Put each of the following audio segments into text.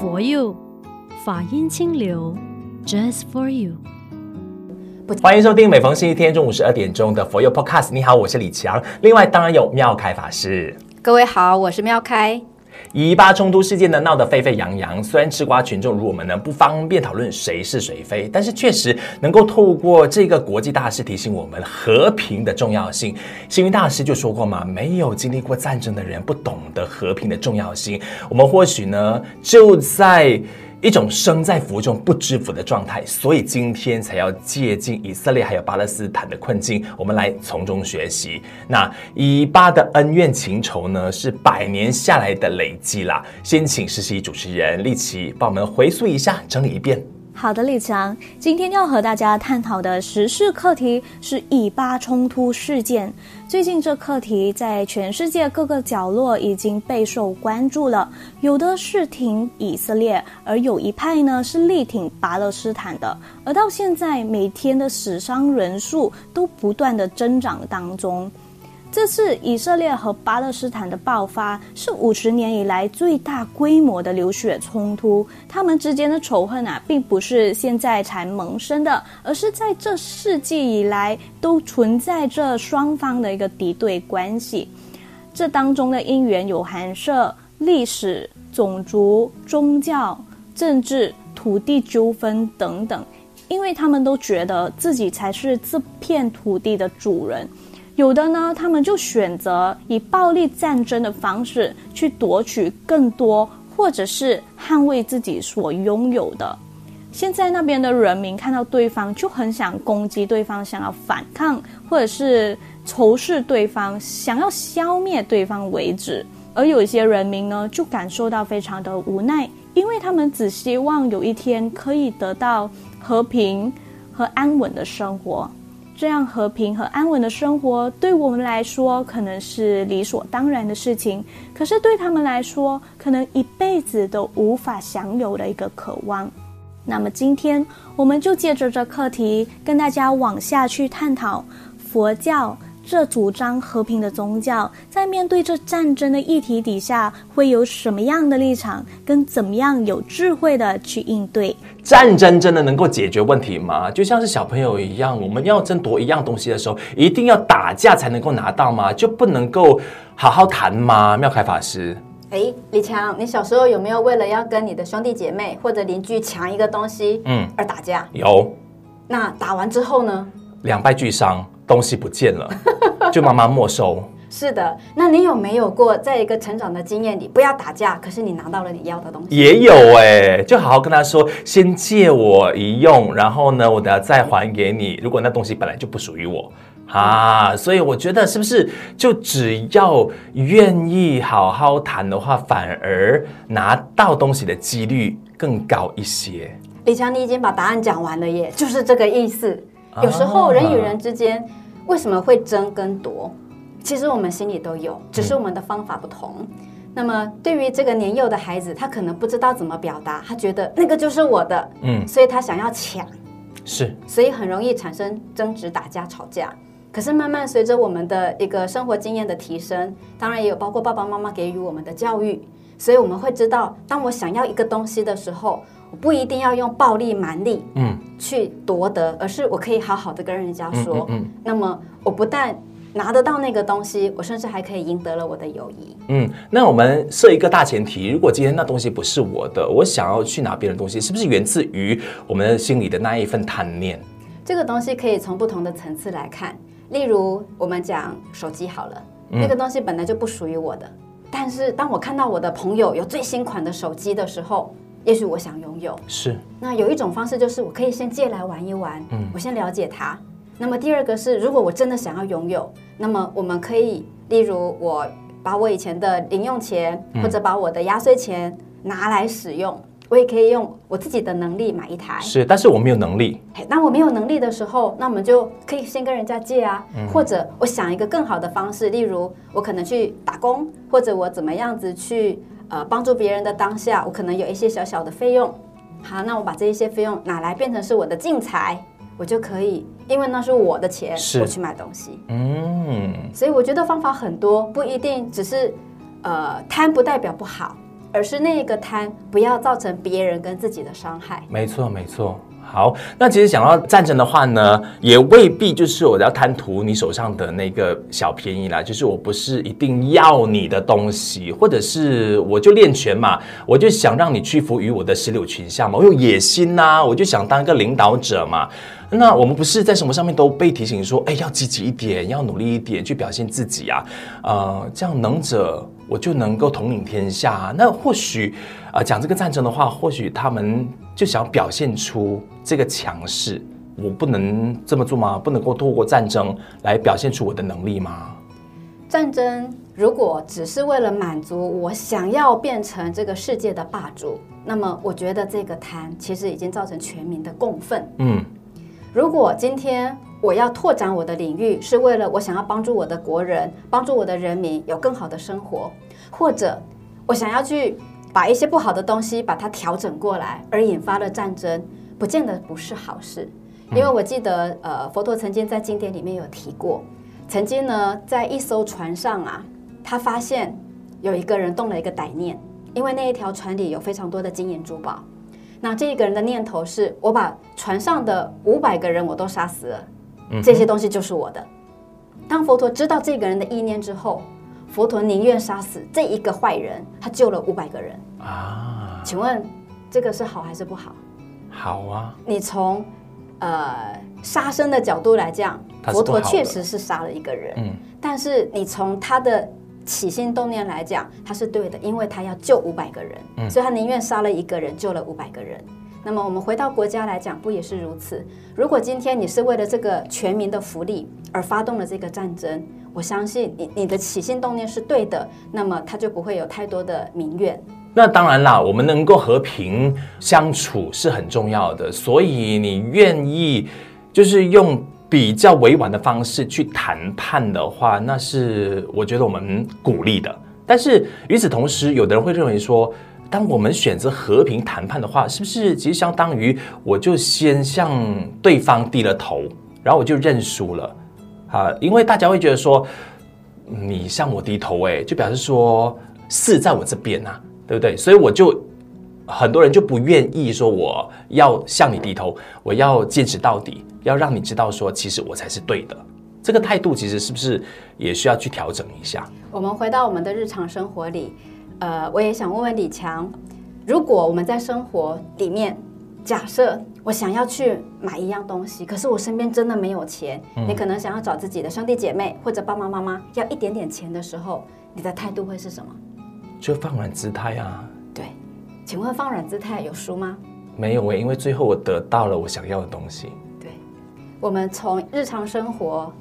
For you，法音清流，Just for you。欢迎收听每逢星期天中午十二点钟的 For You Podcast。你好，我是李强。另外，当然有妙开法师。各位好，我是妙开。以巴冲突事件呢闹得沸沸扬扬，虽然吃瓜群众如我们呢不方便讨论谁是谁非，但是确实能够透过这个国际大事提醒我们和平的重要性。星云大师就说过嘛，没有经历过战争的人不懂得和平的重要性。我们或许呢就在。一种生在福中不知福的状态，所以今天才要借鉴以色列还有巴勒斯坦的困境，我们来从中学习。那以巴的恩怨情仇呢，是百年下来的累积啦。先请实习主持人立奇帮我们回溯一下，整理一遍。好的，李强，今天要和大家探讨的时事课题是以巴冲突事件。最近这课题在全世界各个角落已经备受关注了，有的是挺以色列，而有一派呢是力挺巴勒斯坦的。而到现在，每天的死伤人数都不断的增长当中。这次以色列和巴勒斯坦的爆发是五十年以来最大规模的流血冲突，他们之间的仇恨啊，并不是现在才萌生的，而是在这世纪以来都存在着双方的一个敌对关系。这当中的因缘有含涉历史、种族、宗教、政治、土地纠纷等等，因为他们都觉得自己才是这片土地的主人。有的呢，他们就选择以暴力战争的方式去夺取更多，或者是捍卫自己所拥有的。现在那边的人民看到对方就很想攻击对方，想要反抗，或者是仇视对方，想要消灭对方为止。而有些人民呢，就感受到非常的无奈，因为他们只希望有一天可以得到和平和安稳的生活。这样和平和安稳的生活，对我们来说可能是理所当然的事情，可是对他们来说，可能一辈子都无法享有的一个渴望。那么今天，我们就借着这课题，跟大家往下去探讨佛教。这主张和平的宗教，在面对这战争的议题底下，会有什么样的立场，跟怎么样有智慧的去应对？战争真的能够解决问题吗？就像是小朋友一样，我们要争夺一样东西的时候，一定要打架才能够拿到吗？就不能够好好谈吗？妙开法师，哎，李强，你小时候有没有为了要跟你的兄弟姐妹或者邻居抢一个东西，嗯，而打架？有。那打完之后呢？两败俱伤。东西不见了，就妈妈没收。是的，那你有没有过在一个成长的经验里，不要打架，可是你拿到了你要的东西？也有哎、欸，就好好跟他说，先借我一用，然后呢，我等下再还给你。如果那东西本来就不属于我啊，所以我觉得是不是就只要愿意好好谈的话，反而拿到东西的几率更高一些？李强，你已经把答案讲完了耶，就是这个意思。有时候人与人之间为什么会争跟夺？其实我们心里都有，只是我们的方法不同。嗯、那么对于这个年幼的孩子，他可能不知道怎么表达，他觉得那个就是我的，嗯，所以他想要抢，是，所以很容易产生争执、打架、吵架。可是慢慢随着我们的一个生活经验的提升，当然也有包括爸爸妈妈给予我们的教育，所以我们会知道，当我想要一个东西的时候。我不一定要用暴力蛮力，嗯，去夺得，而是我可以好好的跟人家说，嗯，嗯，嗯，那么我不但拿得到那个东西，我甚至还可以赢得了我的友谊。嗯，那我们设一个大前提，如果今天那东西不是我的，我想要去拿别人的东西，是不是源自于我们心里的那一份贪念？这个东西可以从不同的层次来看，例如我们讲手机好了，嗯，那个东西本来就不属于我的，但是当我看到我的朋友有最新款的手机的时候。也许我想拥有，是。那有一种方式就是我可以先借来玩一玩，嗯，我先了解它。那么第二个是，如果我真的想要拥有，那么我们可以，例如我把我以前的零用钱，或者把我的压岁钱拿来使用，嗯，我也可以用我自己的能力买一台。是，但是我没有能力。那我没有能力的时候，那我们就可以先跟人家借啊，嗯，或者我想一个更好的方式，例如我可能去打工，或者我怎么样子去。呃，帮助别人的当下，我可能有一些小小的费用。好，那我把这一些费用拿来变成是我的进财，我就可以，因为那是我的钱，我去买东西。嗯，所以我觉得方法很多，不一定只是呃贪不代表不好，而是那个贪不要造成别人跟自己的伤害。没错，没错。好，那其实讲到战争的话呢，也未必就是我要贪图你手上的那个小便宜啦。就是我不是一定要你的东西，或者是我就练拳嘛，我就想让你屈服于我的石榴裙下嘛，我有野心呐、我就想当一个领导者嘛。那我们不是在什么上面都被提醒说，哎，要积极一点，要努力一点，去表现自己啊，呃，这样能者我就能够统领天下。那或许，呃，讲这个战争的话，或许他们就想表现出这个强势。我不能这么做吗？不能够透过战争来表现出我的能力吗？战争如果只是为了满足我想要变成这个世界的霸主，那么我觉得这个贪其实已经造成全民的共愤。嗯。如果今天我要拓展我的领域，是为了我想要帮助我的国人，帮助我的人民有更好的生活，或者我想要去把一些不好的东西把它调整过来，而引发了战争，不见得不是好事。因为我记得，呃，佛陀曾经在经典里面有提过，曾经呢，在一艘船上啊，他发现有一个人动了一个歹念，因为那一条船里有非常多的金银珠宝。那这一个人的念头是：我把船上的五百个人我都杀死了，这些东西就是我的。当佛陀知道这个人的意念之后，佛陀宁愿杀死这一个坏人，他救了五百个人啊。请问这个是好还是不好？好啊。你从呃杀生的角度来讲，佛陀确实是杀了一个人。嗯。但是你从他的起心动念来讲，他是对的，因为他要救五百个人，嗯，所以他宁愿杀了一个人，救了五百个人。那么我们回到国家来讲，不也是如此？如果今天你是为了这个全民的福利而发动了这个战争，我相信你你的起心动念是对的，那么他就不会有太多的民怨。那当然啦，我们能够和平相处是很重要的，所以你愿意就是用。比较委婉的方式去谈判的话，那是我觉得我们鼓励的。但是与此同时，有的人会认为说，当我们选择和平谈判的话，是不是其实相当于我就先向对方低了头，然后我就认输了？啊，因为大家会觉得说，你向我低头，哎，就表示说势在我这边呐，对不对？所以我就。很多人就不愿意说我要向你低头，我要坚持到底，要让你知道说其实我才是对的。这个态度其实是不是也需要去调整一下？我们回到我们的日常生活里，呃，我也想问问李强，如果我们在生活里面，假设我想要去买一样东西，可是我身边真的没有钱，嗯，你可能想要找自己的兄弟姐妹或者爸爸妈妈要一点点钱的时候，你的态度会是什么？就放软姿态啊。对请问放软姿态有输吗？没有诶，因为最后我得到了我想要的东西。对，我们从日常生活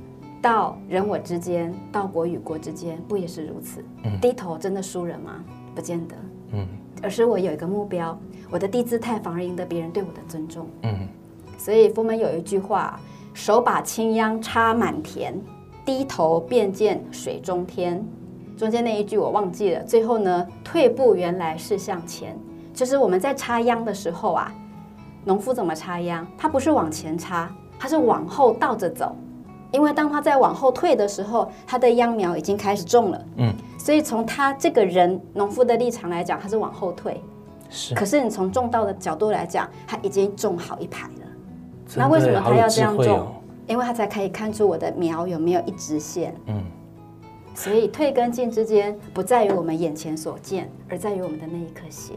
到人我之间，到国与国之间，不也是如此？嗯，低头真的输人吗？不见得。嗯，而是我有一个目标，我的低姿态反而赢得别人对我的尊重。嗯，所以佛门有一句话：手把青秧插满田，低头便见水中天。中间那一句我忘记了。最后呢，退步原来是向前。就是我们在插秧的时候啊，农夫怎么插秧？他不是往前插，他是往后倒着走，因为当他在往后退的时候，他的秧苗已经开始种了。嗯，所以从他这个人农夫的立场来讲，他是往后退。是。可是你从种稻的角度来讲，他已经种好一排了。那为什么他要这样种？因为他才可以看出我的苗有没有一直线。嗯。所以退跟进之间，不在于我们眼前所见，而在于我们的那一颗心。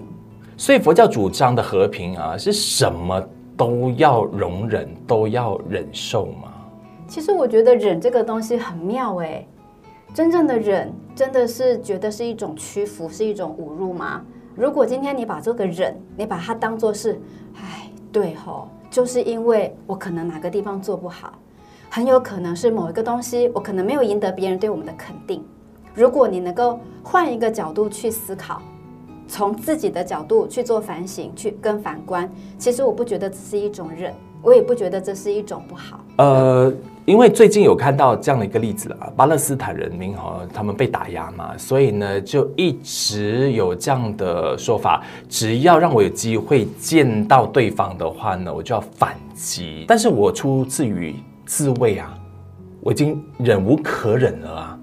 所以佛教主张的和平啊，是什么都要容忍，都要忍受吗？其实我觉得忍这个东西很妙哎，真正的忍真的是觉得是一种屈服，是一种侮辱吗？如果今天你把这个忍，你把它当做是，哎，对吼，就是因为我可能哪个地方做不好，很有可能是某一个东西，我可能没有赢得别人对我们的肯定。如果你能够换一个角度去思考。从自己的角度去做反省，去跟反观。其实我不觉得这是一种忍，我也不觉得这是一种不好。呃，因为最近有看到这样的一个例子啊，巴勒斯坦人民哈，他们被打压嘛，所以呢，就一直有这样的说法：只要让我有机会见到对方的话呢，我就要反击。但是我出自于自卫啊，我已经忍无可忍了啊，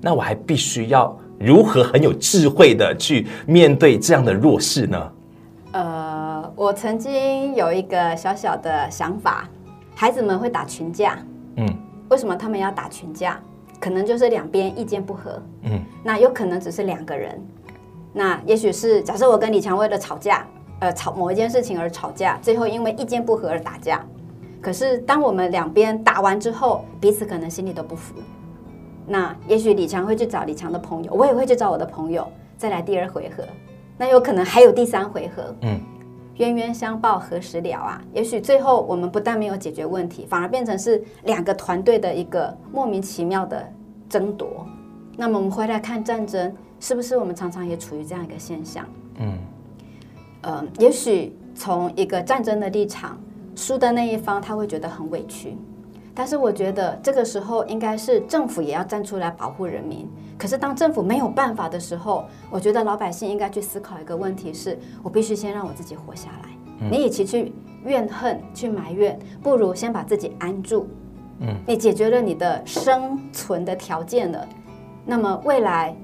那我还必须要如何很有智慧的去面对这样的弱势呢？呃，我曾经有一个小小的想法，孩子们会打群架，嗯，为什么他们要打群架？可能就是两边意见不合，嗯，那有可能只是两个人，那也许是假设我跟李强为了吵架，呃，吵某一件事情而吵架，最后因为意见不合而打架。可是当我们两边打完之后，彼此可能心里都不服。那也许李强会去找李强的朋友，我也会去找我的朋友，再来第二回合。那有可能还有第三回合，嗯，冤冤相报何时了啊？也许最后我们不但没有解决问题，反而变成是两个团队的一个莫名其妙的争夺。那么我们回来看战争，是不是我们常常也处于这样一个现象？嗯，呃，也许从一个战争的立场。输的那一方他会觉得很委屈，但是我觉得这个时候应该是政府也要站出来保护人民。可是当政府没有办法的时候，我觉得老百姓应该去思考一个问题：是我必须先让我自己活下来。嗯、你与其去怨恨、去埋怨，不如先把自己安住。嗯，你解决了你的生存的条件了，那么未来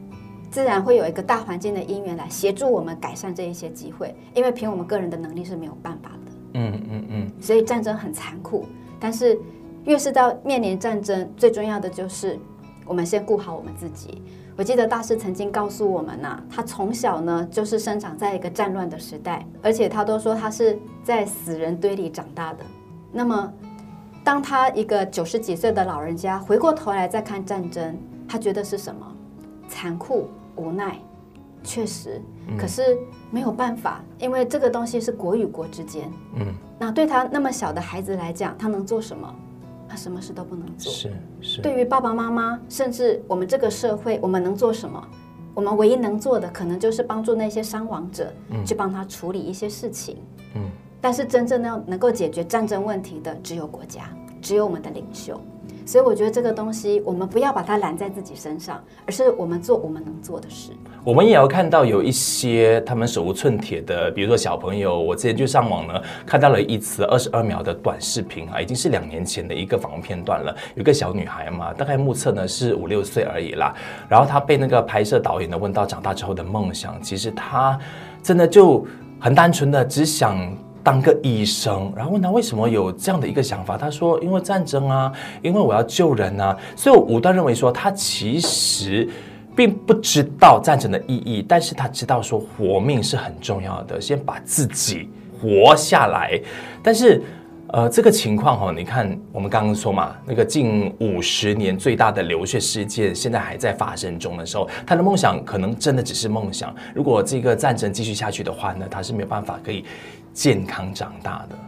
自然会有一个大环境的因缘来协助我们改善这一些机会。因为凭我们个人的能力是没有办法的。嗯嗯嗯，所以战争很残酷，但是越是到面临战争，最重要的就是我们先顾好我们自己。我记得大师曾经告诉我们呐、啊，他从小呢就是生长在一个战乱的时代，而且他都说他是在死人堆里长大的。那么，当他一个九十几岁的老人家回过头来再看战争，他觉得是什么？残酷、无奈。确实，可是没有办法，因为这个东西是国与国之间。嗯，那对他那么小的孩子来讲，他能做什么？他什么事都不能做。是是。对于爸爸妈妈，甚至我们这个社会，我们能做什么？我们唯一能做的，可能就是帮助那些伤亡者，去帮他处理一些事情。嗯。但是真正要能够解决战争问题的，只有国家，只有我们的领袖。所以我觉得这个东西，我们不要把它揽在自己身上，而是我们做我们能做的事。我们也要看到有一些他们手无寸铁的，比如说小朋友。我之前就上网呢，看到了一次二十二秒的短视频啊，已经是两年前的一个访问片段了。有个小女孩嘛，大概目测呢是五六岁而已啦。然后她被那个拍摄导演呢问到长大之后的梦想，其实她真的就很单纯的只想。当个医生，然后问他为什么有这样的一个想法，他说因为战争啊，因为我要救人啊，所以我武断认为说他其实并不知道战争的意义，但是他知道说活命是很重要的，先把自己活下来。但是，呃，这个情况哈，你看我们刚刚说嘛，那个近五十年最大的流血事件现在还在发生中的时候，他的梦想可能真的只是梦想。如果这个战争继续下去的话呢，他是没有办法可以。健康长大的，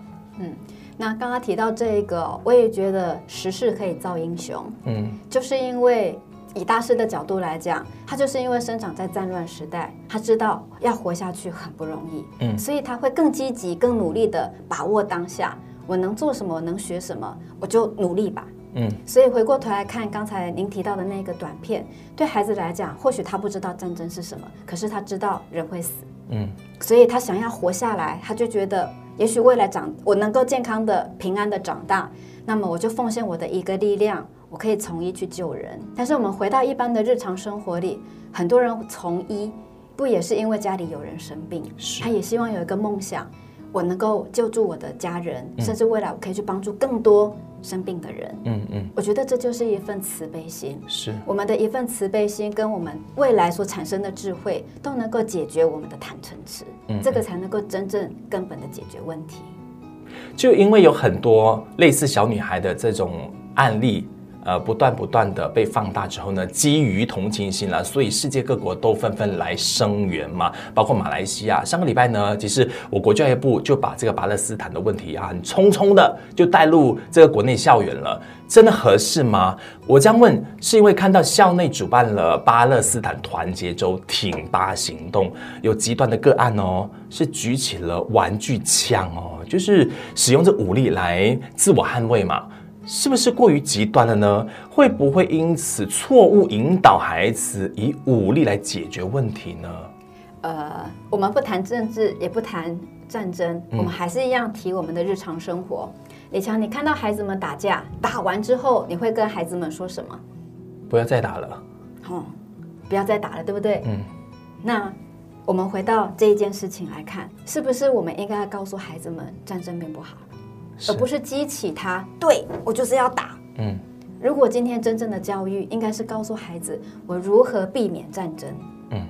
嗯，那刚刚提到这一个，我也觉得时势可以造英雄，嗯，就是因为以大师的角度来讲，他就是因为生长在战乱时代，他知道要活下去很不容易，嗯，所以他会更积极、更努力的把握当下，我能做什么，我能学什么，我就努力吧，嗯，所以回过头来看刚才您提到的那个短片，对孩子来讲，或许他不知道战争是什么，可是他知道人会死。嗯，所以他想要活下来，他就觉得也许未来长我能够健康的、平安的长大，那么我就奉献我的一个力量，我可以从医去救人。但是我们回到一般的日常生活里，很多人从医不也是因为家里有人生病，他也希望有一个梦想，我能够救助我的家人，甚至未来我可以去帮助更多。生病的人，嗯嗯，我觉得这就是一份慈悲心，是我们的一份慈悲心，跟我们未来所产生的智慧都能够解决我们的贪嗔痴，嗯，这个才能够真正根本的解决问题。就因为有很多类似小女孩的这种案例。呃，不断不断的被放大之后呢，基于同情心了，所以世界各国都纷纷来声援嘛，包括马来西亚。上个礼拜呢，其实我国教育部就把这个巴勒斯坦的问题啊，很匆匆的就带入这个国内校园了，真的合适吗？我这样问，是因为看到校内主办了巴勒斯坦团结周挺巴行动，有极端的个案哦，是举起了玩具枪哦，就是使用这武力来自我捍卫嘛。是不是过于极端了呢？会不会因此错误引导孩子以武力来解决问题呢？呃，我们不谈政治，也不谈战争，嗯、我们还是一样提我们的日常生活。李强，你看到孩子们打架，打完之后，你会跟孩子们说什么？不要再打了。哦，不要再打了，对不对？嗯。那我们回到这一件事情来看，是不是我们应该要告诉孩子们，战争并不好，而不是激起他对我就是要打。嗯。如果今天真正的教育，应该是告诉孩子我如何避免战争。嗯。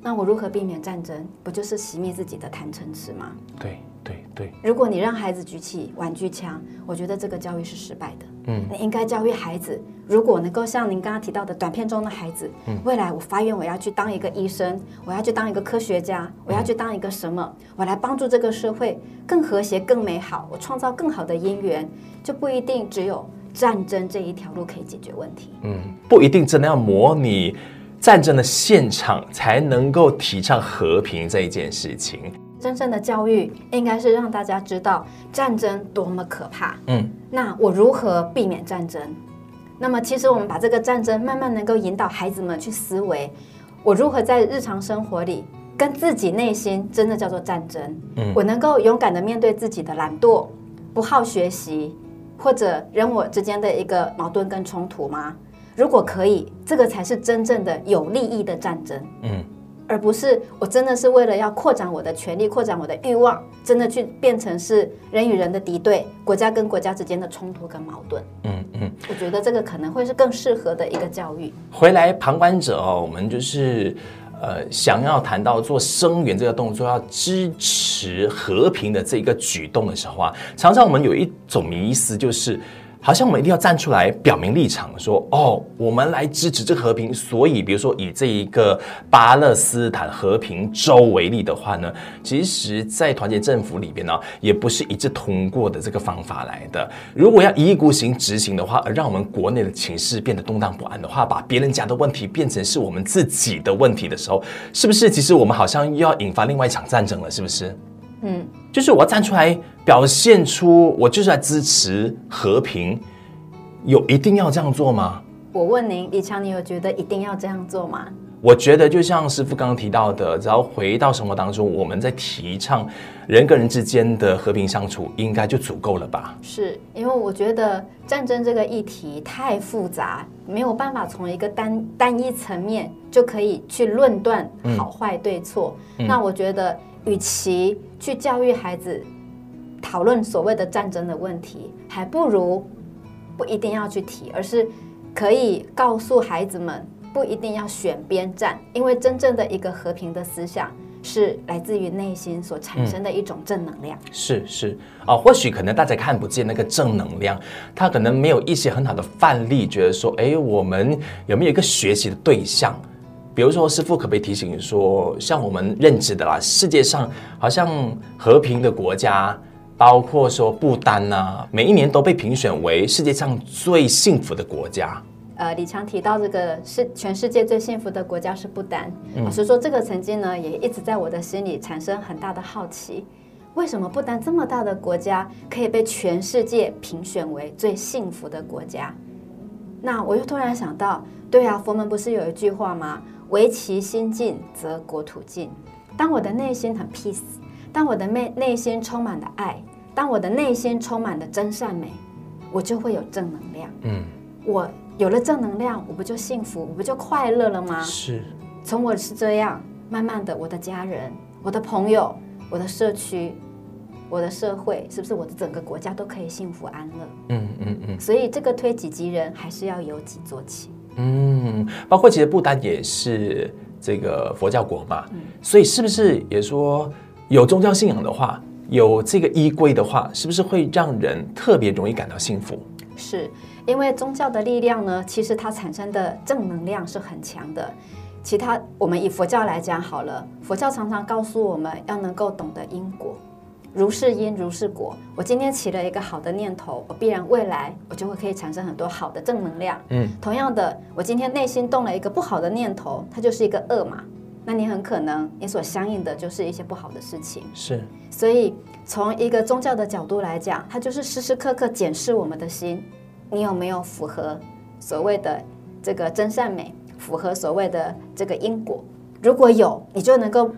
那我如何避免战争？不就是熄灭自己的贪嗔痴吗？对对对。如果你让孩子举起玩具枪，我觉得这个教育是失败的。嗯。你应该教育孩子，如果能够像您刚刚提到的短片中的孩子，嗯，未来我发愿我要去当一个医生，我要去当一个科学家，我要去当一个什么，我来帮助这个社会更和谐、更美好，我创造更好的姻缘，就不一定只有战争这一条路可以解决问题。嗯，不一定真的要模拟。战争的现场才能够提倡和平这一件事情。真正的教育应该是让大家知道战争多么可怕。嗯，那我如何避免战争？那么其实我们把这个战争慢慢能够引导孩子们去思维，我如何在日常生活里跟自己内心真的叫做战争。嗯，我能够勇敢的面对自己的懒惰、不好学习，或者人我之间的一个矛盾跟冲突吗？如果可以，这个才是真正的有利益的战争，嗯，而不是我真的是为了要扩展我的权力、扩展我的欲望，真的去变成是人与人的敌对，国家跟国家之间的冲突跟矛盾，嗯嗯，我觉得这个可能会是更适合的一个教育。回来，旁观者哦，我们就是呃，想要谈到做声援这个动作，要支持和平的这一个举动的时候啊，常常我们有一种迷思就是。好像我们一定要站出来表明立场，说哦，我们来支持这个和平。所以，比如说以这一个巴勒斯坦和平州为例的话呢，其实，在团结政府里边呢，也不是一致通过的这个方法来的。如果要一意孤行执行的话，而让我们国内的情势变得动荡不安的话，把别人家的问题变成是我们自己的问题的时候，是不是？其实我们好像又要引发另外一场战争了，是不是？嗯，就是我要站出来表现出我就是来支持和平，有一定要这样做吗？我问您，李强，你有觉得一定要这样做吗？我觉得就像师傅刚刚提到的，只要回到生活当中，我们在提倡人跟人之间的和平相处，应该就足够了吧？是因为我觉得战争这个议题太复杂，没有办法从一个单单一层面就可以去论断好坏对错。嗯，那我觉得。与其去教育孩子讨论所谓的战争的问题，还不如不一定要去提，而是可以告诉孩子们不一定要选边站，因为真正的一个和平的思想是来自于内心所产生的一种正能量。是是啊、或许可能大家看不见那个正能量，他可能没有一些很好的范例，觉得说，哎，我们有没有一个学习的对象？比如说，师傅可不可以提醒说，像我们认知的啦，世界上好像和平的国家，包括说不丹呐、啊，每一年都被评选为世界上最幸福的国家。呃，李强提到这个是全世界最幸福的国家是不丹，嗯、老实说，这个曾经呢也一直在我的心里产生很大的好奇，为什么不丹这么大的国家可以被全世界评选为最幸福的国家？那我又突然想到，对啊，佛门不是有一句话吗？唯其心净，则国土净。当我的内心很 peace，当我的内内心充满了爱，当我的内心充满了真善美，我就会有正能量。嗯，我有了正能量，我不就幸福，我不就快乐了吗？是。从我是这样，慢慢的，我的家人、我的朋友、我的社区、我的社会，是不是我的整个国家都可以幸福安乐？嗯嗯嗯。所以这个推己及人，还是要由己做起。嗯，包括其实不丹也是这个佛教国嘛，嗯，所以是不是也说有宗教信仰的话，有这个依归的话，是不是会让人特别容易感到幸福？是因为宗教的力量呢，其实它产生的正能量是很强的。其他我们以佛教来讲好了，佛教常常告诉我们要能够懂得因果。如是因，如是果。我今天起了一个好的念头，我必然未来我就会可以产生很多好的正能量。嗯，同样的，我今天内心动了一个不好的念头，它就是一个恶嘛。那你很可能你所相应的就是一些不好的事情。是，所以从一个宗教的角度来讲，它就是时时刻刻检视我们的心，你有没有符合所谓的这个真善美，符合所谓的这个因果。如果有，你就能够。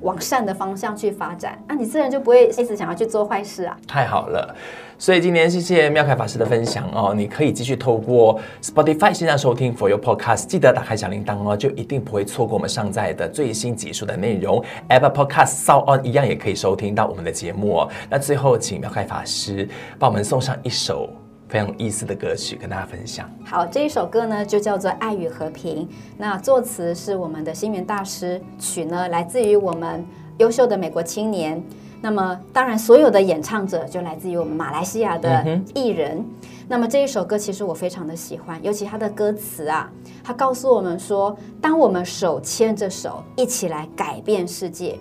往善的方向去发展，那、你自然就不会一直想要去做坏事啊。太好了，所以今天谢谢妙凯法师的分享哦。你可以继续透过 Spotify 线上收听 For Your Podcast，记得打开小铃铛哦，就一定不会错过我们上载的最新集数的内容。Apple Podcast 扫 on 一样也可以收听到我们的节目哦。那最后，请妙凯法师帮我们送上一首。非常有意思的歌曲跟大家分享。好，这一首歌呢就叫做《爱与和平》。那作词是我们的星云大师，曲呢来自于我们优秀的美国青年。那么当然，所有的演唱者就来自于我们马来西亚的艺人。嗯、那么这一首歌其实我非常的喜欢，尤其它的歌词啊，它告诉我们说，当我们手牵着手一起来改变世界，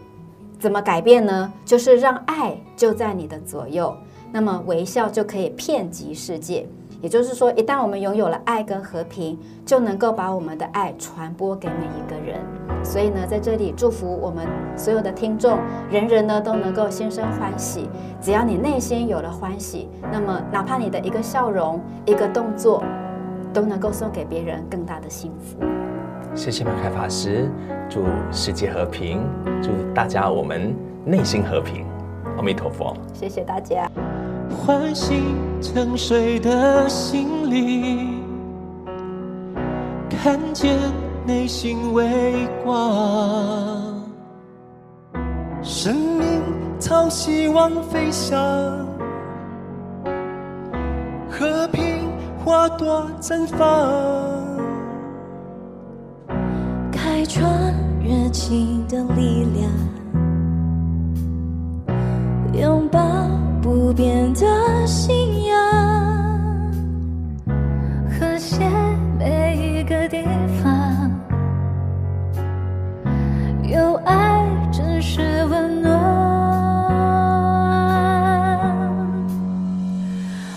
怎么改变呢？就是让爱就在你的左右。那么微笑就可以遍及世界，也就是说，一旦我们拥有了爱跟和平，就能够把我们的爱传播给每一个人。所以呢，在这里祝福我们所有的听众，人人呢都能够心生欢喜。只要你内心有了欢喜，那么哪怕你的一个笑容、一个动作，都能够送给别人更大的幸福。谢谢妙凯法师，祝世界和平，祝大家我们内心和平。阿弥陀佛，谢谢大家。唤醒沉睡的心灵，看见内心微光，生命朝希望飞翔，和平花朵绽放，开创热情的力量，拥抱。不变的信仰，和谐每一个地方，有爱，真是温暖。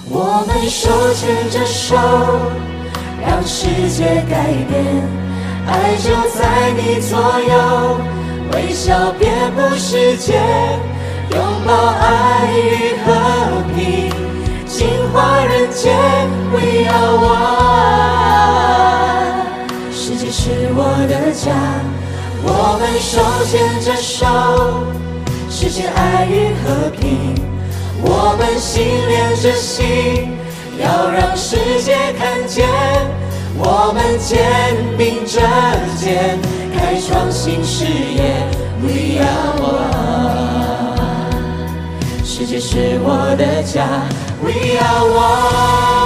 我们手牵着手，让世界改变，爱就在你左右，微笑遍布世界。拥抱爱与和平，净化人间。We are one，世界是我的家，我们手牵着手，实现爱与和平。我们心连着心，要让世界看见。我们肩并着肩，开创新事业。We are one。世界是我的家，We are one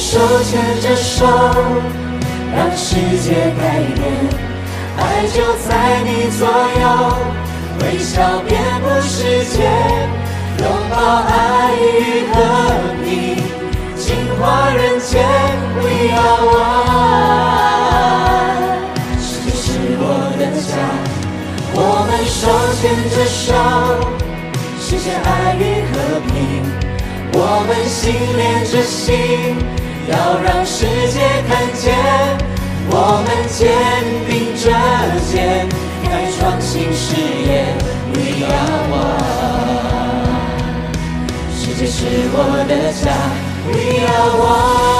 手牵着手，让世界改变，爱就在你左右，微笑遍布世界，拥抱爱与和平，净化人间。We are one，世界是我的家，我们手牵着手，实现爱与和平。我们心连着心。要让世界看见，我们肩并着肩，开创新事业。We are one，世界是我的家。We are one。